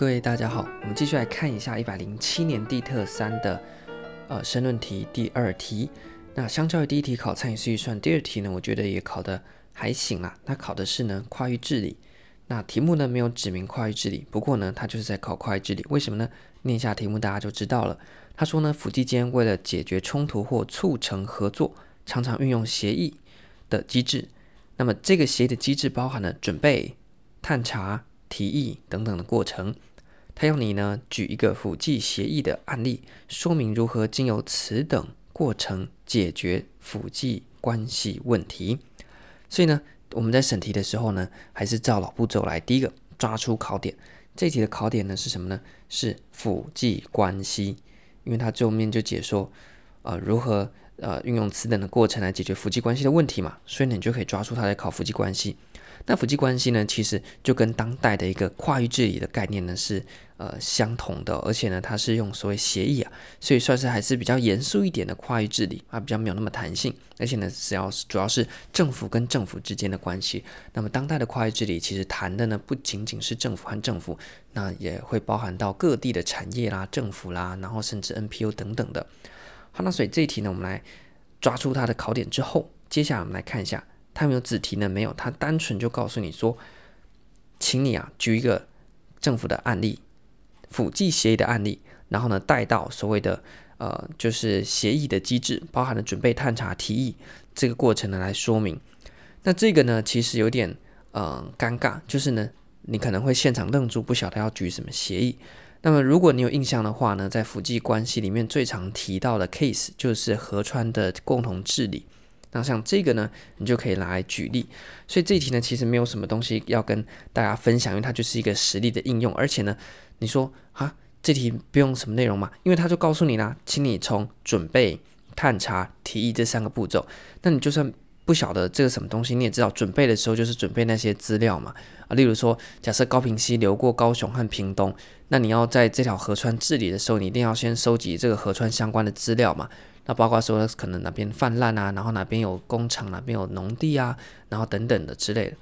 各位大家好，我们继续来看一下一百零七年地特三的呃申论题第二题。那相较于第一题考参与式预算，第二题呢，我觉得也考得还行啦。它考的是呢跨域治理，那题目呢没有指明跨域治理，不过呢它就是在考跨域治理。为什么呢？念一下题目大家就知道了。他说呢，辅机间为了解决冲突或促成合作，常常运用协议的机制。那么这个协议的机制包含了准备、探查。提议等等的过程，他要你呢举一个辅记协议的案例，说明如何经由此等过程解决辅记关系问题。所以呢，我们在审题的时候呢，还是照老步骤来。第一个，抓出考点。这题的考点呢是什么呢？是辅记关系，因为它最后面就解说，呃，如何呃运用此等的过程来解决辅记关系的问题嘛。所以呢，你就可以抓出它来考辅记关系。那辅机关系呢，其实就跟当代的一个跨域治理的概念呢是呃相同的，而且呢，它是用所谓协议啊，所以算是还是比较严肃一点的跨域治理啊，比较没有那么弹性，而且呢，只要是主要是政府跟政府之间的关系。那么当代的跨域治理其实谈的呢不仅仅是政府和政府，那也会包含到各地的产业啦、政府啦，然后甚至 NPO 等等的。好，那所以这一题呢，我们来抓出它的考点之后，接下来我们来看一下。他没有子题呢？没有，他单纯就告诉你说，请你啊举一个政府的案例，辅机协议的案例，然后呢带到所谓的呃就是协议的机制，包含了准备、探查、提议这个过程呢来说明。那这个呢其实有点呃尴尬，就是呢你可能会现场愣住，不晓得要举什么协议。那么如果你有印象的话呢，在辅机关系里面最常提到的 case 就是河川的共同治理。那像这个呢，你就可以拿来举例。所以这一题呢，其实没有什么东西要跟大家分享，因为它就是一个实例的应用。而且呢，你说啊，这题不用什么内容嘛？因为他就告诉你啦，请你从准备、探查、提议这三个步骤。那你就算不晓得这个什么东西，你也知道准备的时候就是准备那些资料嘛。啊，例如说，假设高屏溪流过高雄和屏东，那你要在这条河川治理的时候，你一定要先收集这个河川相关的资料嘛。那包括说可能哪边泛滥啊，然后哪边有工厂，哪边有农地啊，然后等等的之类的。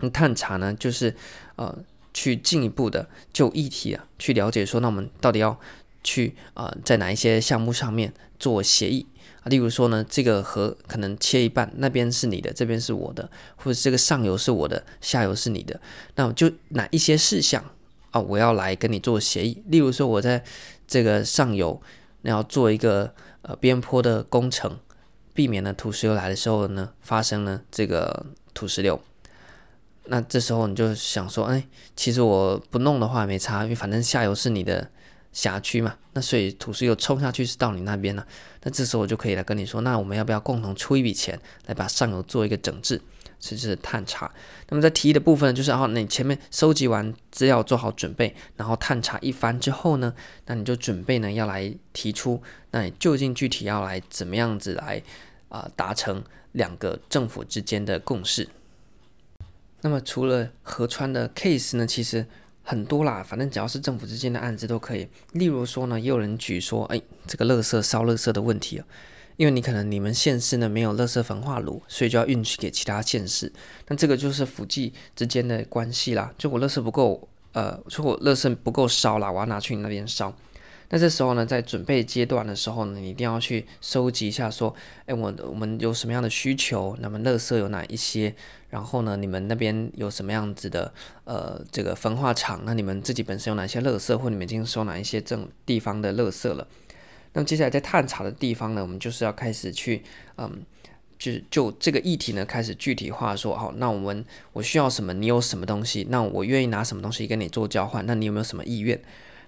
那探查呢，就是呃去进一步的就议题啊去了解说，那我们到底要去啊、呃、在哪一些项目上面做协议？例如说呢，这个河可能切一半，那边是你的，这边是我的，或者这个上游是我的，下游是你的，那我就哪一些事项啊，我要来跟你做协议？例如说，我在这个上游那要做一个。呃，边坡的工程，避免了土石流来的时候呢，发生了这个土石流。那这时候你就想说，哎，其实我不弄的话没差，因为反正下游是你的辖区嘛，那所以土司又冲下去是到你那边了。那这时候我就可以来跟你说，那我们要不要共同出一笔钱来把上游做一个整治？甚至是探查。那么在提议的部分就是哦，你前面收集完资料做好准备，然后探查一番之后呢，那你就准备呢要来提出，那你究竟具体要来怎么样子来啊、达成两个政府之间的共识？那么除了河川的 case 呢，其实很多啦，反正只要是政府之间的案子都可以。例如说呢，也有人举说，哎，这个垃圾烧垃圾的问题啊。因为你可能你们县市呢没有垃圾焚化炉，所以就要运去给其他县市。那这个就是辅机之间的关系啦。就我垃圾不够，呃，就我垃圾不够烧啦，我要拿去你那边烧。那这时候呢，在准备阶段的时候呢，你一定要去收集一下，说，哎，我我们有什么样的需求？那么垃圾有哪一些？然后呢，你们那边有什么样子的，呃，这个焚化厂？那你们自己本身有哪些垃圾，或你们已经收哪一些这地方的垃圾了？那么接下来在探查的地方呢，我们就是要开始去，嗯，就就这个议题呢开始具体化说，好，那我们我需要什么，你有什么东西，那我愿意拿什么东西跟你做交换，那你有没有什么意愿？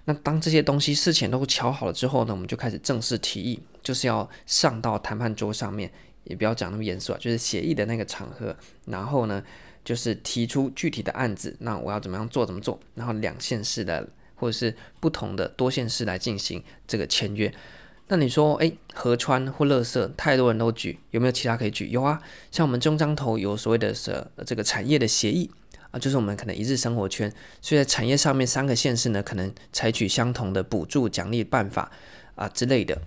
那当这些东西事前都敲好了之后呢，我们就开始正式提议，就是要上到谈判桌上面，也不要讲那么严肃啊，就是协议的那个场合，然后呢就是提出具体的案子，那我要怎么样做怎么做，然后两县市的或者是不同的多县市来进行这个签约。那你说，哎，河川或乐色，太多人都举，有没有其他可以举？有啊，像我们中彰投有所谓的是这个产业的协议啊，就是我们可能一日生活圈，所以在产业上面三个县市呢，可能采取相同的补助奖励办法啊之类的，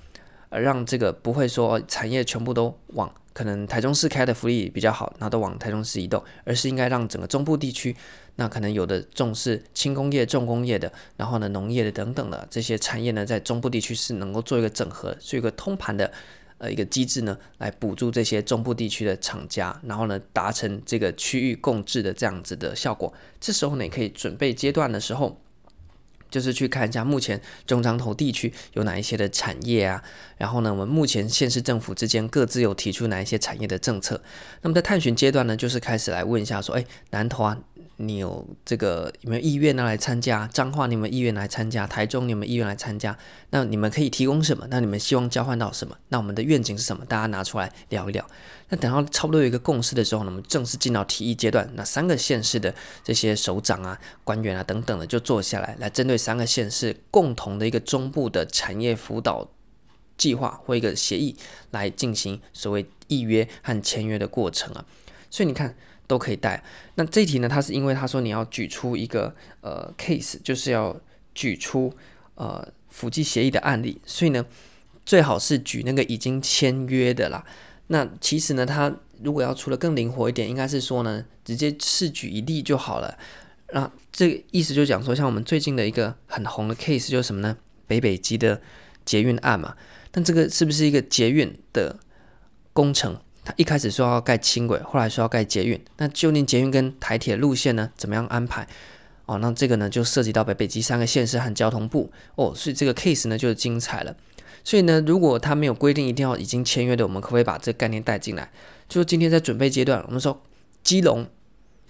让这个不会说产业全部都往可能台中市开的福利比较好，然后都往台中市移动，而是应该让整个中部地区，那可能有的重视轻工业、重工业的，然后呢农业的等等的这些产业呢，在中部地区是能够做一个整合，做一个通盘的呃一个机制呢，来补助这些中部地区的厂家，然后呢达成这个区域共治的这样子的效果。这时候呢，也可以准备阶段的时候。就是去看一下目前中彰投地区有哪一些的产业啊，然后呢，我们目前县市政府之间各自有提出哪一些产业的政策。那么在探寻阶段呢，就是开始来问一下说，哎，南投啊。你有这个有没有意愿呢来参加？彰化你们意愿来参加？台中你们意愿来参加？那你们可以提供什么？那你们希望交换到什么？那我们的愿景是什么？大家拿出来聊一聊。那等到差不多有一个共识的时候呢，我们正式进到提议阶段。那三个县市的这些首长啊、官员啊等等的就坐下来，来针对三个县市共同的一个中部的产业辅导计划或一个协议来进行所谓预约和签约的过程啊。所以你看。都可以带。那这题呢，它是因为他说你要举出一个呃 case，就是要举出呃辅记协议的案例，所以呢，最好是举那个已经签约的啦。那其实呢，他如果要出的更灵活一点，应该是说呢，直接试举一例就好了。那这个意思就讲说，像我们最近的一个很红的 case 就是什么呢？北北基的捷运案嘛。但这个是不是一个捷运的工程？他一开始说要盖轻轨，后来说要盖捷运，那究竟捷运跟台铁路线呢，怎么样安排？哦，那这个呢就涉及到北北基三个县市和交通部哦，所以这个 case 呢就是精彩了。所以呢，如果他没有规定一定要已经签约的，我们可不可以把这个概念带进来？就今天在准备阶段，我们说基隆。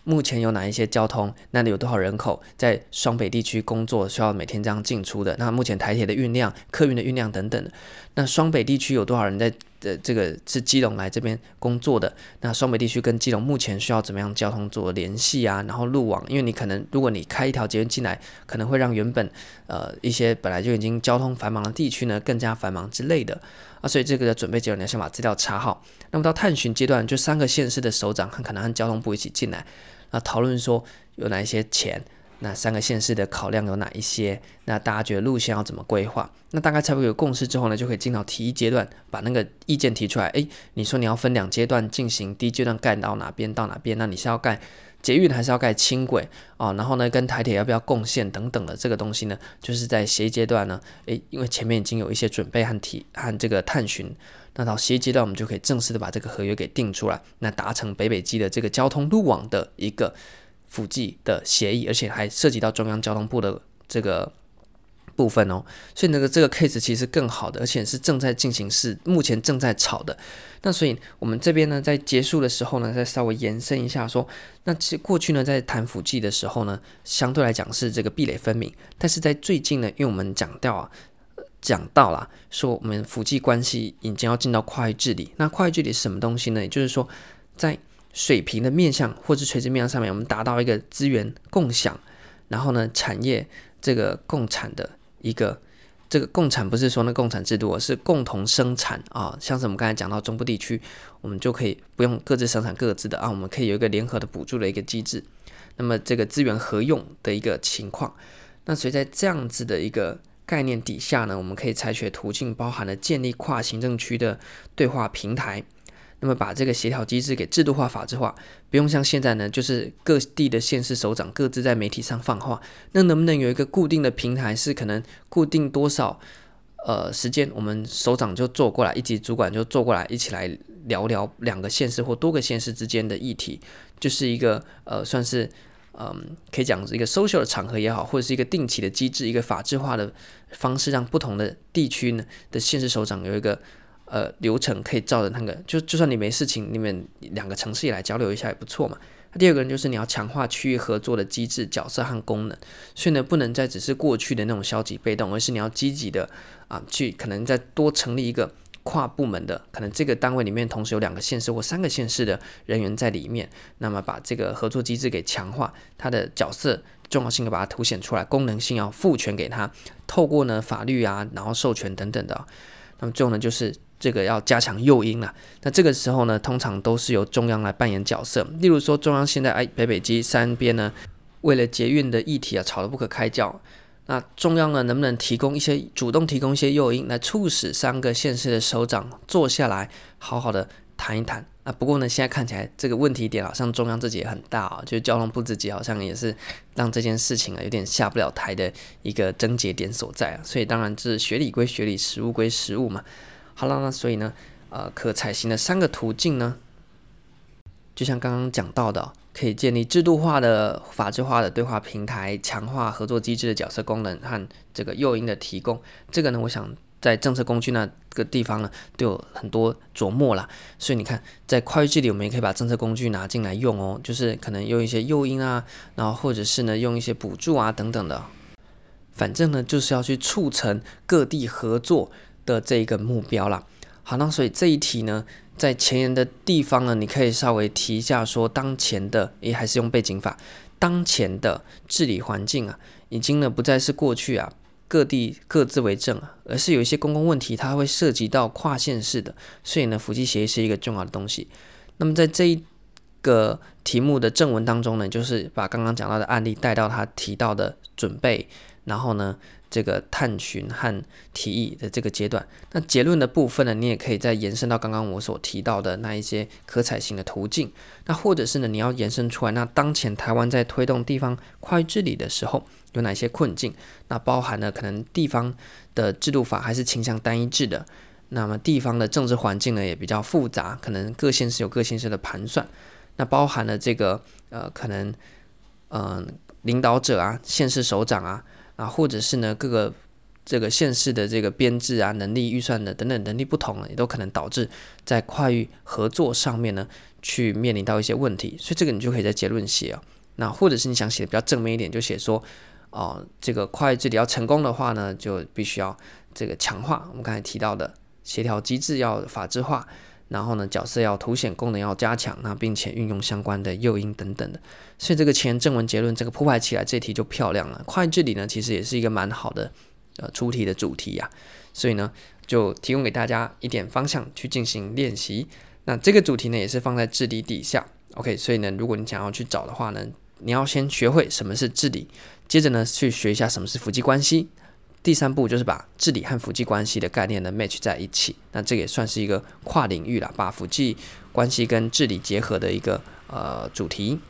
目前有哪一些交通？那里有多少人口在双北地区工作，需要每天这样进出的？那目前台铁的运量、客运的运量等等。那双北地区有多少人在？呃，这个是基隆来这边工作的。那双北地区跟基隆目前需要怎么样交通做联系啊？然后路网，因为你可能如果你开一条捷运进来，可能会让原本呃一些本来就已经交通繁忙的地区呢更加繁忙之类的啊。所以这个准备阶段，你要先把资料查好。那么到探寻阶段，就三个县市的首长很可能和交通部一起进来。那讨论说有哪一些钱，那三个县市的考量有哪一些？那大家觉得路线要怎么规划？那大概差不多有共识之后呢，就可以进到提议阶段，把那个意见提出来。诶，你说你要分两阶段进行，第一阶段盖到哪边到哪边？那你是要盖捷运还是要盖轻轨啊？然后呢，跟台铁要不要共线等等的这个东西呢，就是在协议阶段呢，诶，因为前面已经有一些准备和提和这个探寻。那到协议阶段，我们就可以正式的把这个合约给定出来，那达成北北基的这个交通路网的一个辅剂的协议，而且还涉及到中央交通部的这个部分哦。所以那个这个 case 其实更好的，而且是正在进行式，目前正在炒的。那所以我们这边呢，在结束的时候呢，再稍微延伸一下说，那其实过去呢，在谈辅剂的时候呢，相对来讲是这个壁垒分明，但是在最近呢，因为我们讲到啊。讲到了，说我们辅剂关系已经要进到跨域治理。那跨域治理是什么东西呢？也就是说，在水平的面向或是垂直面向上面，我们达到一个资源共享，然后呢，产业这个共产的一个这个共产不是说那共产制度，而是共同生产啊。像是我们刚才讲到中部地区，我们就可以不用各自生产各自的啊，我们可以有一个联合的补助的一个机制。那么这个资源合用的一个情况，那所以在这样子的一个。概念底下呢，我们可以采取途径包含了建立跨行政区的对话平台，那么把这个协调机制给制度化、法制化，不用像现在呢，就是各地的县市首长各自在媒体上放话。那能不能有一个固定的平台，是可能固定多少呃时间，我们首长就坐过来，一级主管就坐过来，一起来聊聊两个县市或多个县市之间的议题，就是一个呃算是。嗯，可以讲是一个 social 的场合也好，或者是一个定期的机制，一个法制化的方式，让不同的地区呢的县市首长有一个呃流程可以照着那个，就就算你没事情，你们两个城市也来交流一下也不错嘛。那第二个人就是你要强化区域合作的机制、角色和功能，所以呢不能再只是过去的那种消极被动，而是你要积极的啊去可能再多成立一个。跨部门的，可能这个单位里面同时有两个县市或三个县市的人员在里面，那么把这个合作机制给强化，它的角色重要性给把它凸显出来，功能性要赋权给他，透过呢法律啊，然后授权等等的，那么最后呢就是这个要加强诱因了。那这个时候呢，通常都是由中央来扮演角色，例如说中央现在哎北北基三边呢，为了捷运的议题啊吵得不可开交。那中央呢，能不能提供一些主动提供一些诱因，来促使三个县市的首长坐下来，好好的谈一谈啊。不过呢，现在看起来这个问题点好像中央自己也很大啊，就是交通部自己好像也是让这件事情啊有点下不了台的一个症结点所在啊。所以当然是学理归学理，实务归实务嘛。好了，那所以呢，呃，可采行的三个途径呢，就像刚刚讲到的，可以建立制度化的、法制化的对话平台，强化合作机制的角色功能和这个诱因的提供。这个呢，我想在政策工具那个地方呢，都有很多琢磨啦。所以你看，在跨域治理，我们也可以把政策工具拿进来用哦，就是可能用一些诱因啊，然后或者是呢，用一些补助啊等等的。反正呢，就是要去促成各地合作的这一个目标啦。好，那所以这一题呢，在前言的地方呢，你可以稍微提一下说，当前的诶还是用背景法，当前的治理环境啊，已经呢不再是过去啊各地各自为政啊，而是有一些公共问题，它会涉及到跨县市的，所以呢，辅剂协议是一个重要的东西。那么在这一个题目的正文当中呢，就是把刚刚讲到的案例带到他提到的准备，然后呢。这个探寻和提议的这个阶段，那结论的部分呢，你也可以再延伸到刚刚我所提到的那一些可采行的途径，那或者是呢，你要延伸出来，那当前台湾在推动地方快治理的时候有哪些困境？那包含了可能地方的制度法还是倾向单一制的，那么地方的政治环境呢也比较复杂，可能各县市有各县市的盘算，那包含了这个呃可能嗯、领导者啊，县市首长啊。啊，或者是呢，各个这个县市的这个编制啊、能力、预算的等等能力不同，也都可能导致在跨域合作上面呢，去面临到一些问题。所以这个你就可以在结论写啊。那或者是你想写的比较正面一点，就写说，哦、这个跨域治理要成功的话呢，就必须要这个强化我们刚才提到的协调机制要法制化。然后呢，角色要凸显，功能要加强，那并且运用相关的诱因等等的，所以这个前正文结论这个铺排起来，这题就漂亮了。快治理呢，其实也是一个蛮好的呃出题的主题呀、所以呢，就提供给大家一点方向去进行练习。那这个主题呢，也是放在治理底下，OK。所以呢，如果你想要去找的话呢，你要先学会什么是治理，接着呢，去学一下什么是夫妻关系。第三步就是把治理和辅剂关系的概念呢 match 在一起，那这也算是一个跨领域了，把辅剂关系跟治理结合的一个呃主题。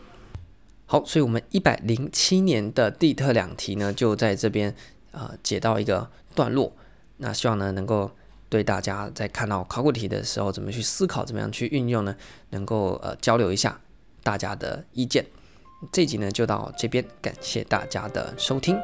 好，所以我们一百零七年的地特两题呢，就在这边呃解到一个段落。那希望呢能够对大家在看到考古题的时候，怎么去思考，怎么样去运用呢，能够呃交流一下大家的意见。这集呢就到这边，感谢大家的收听。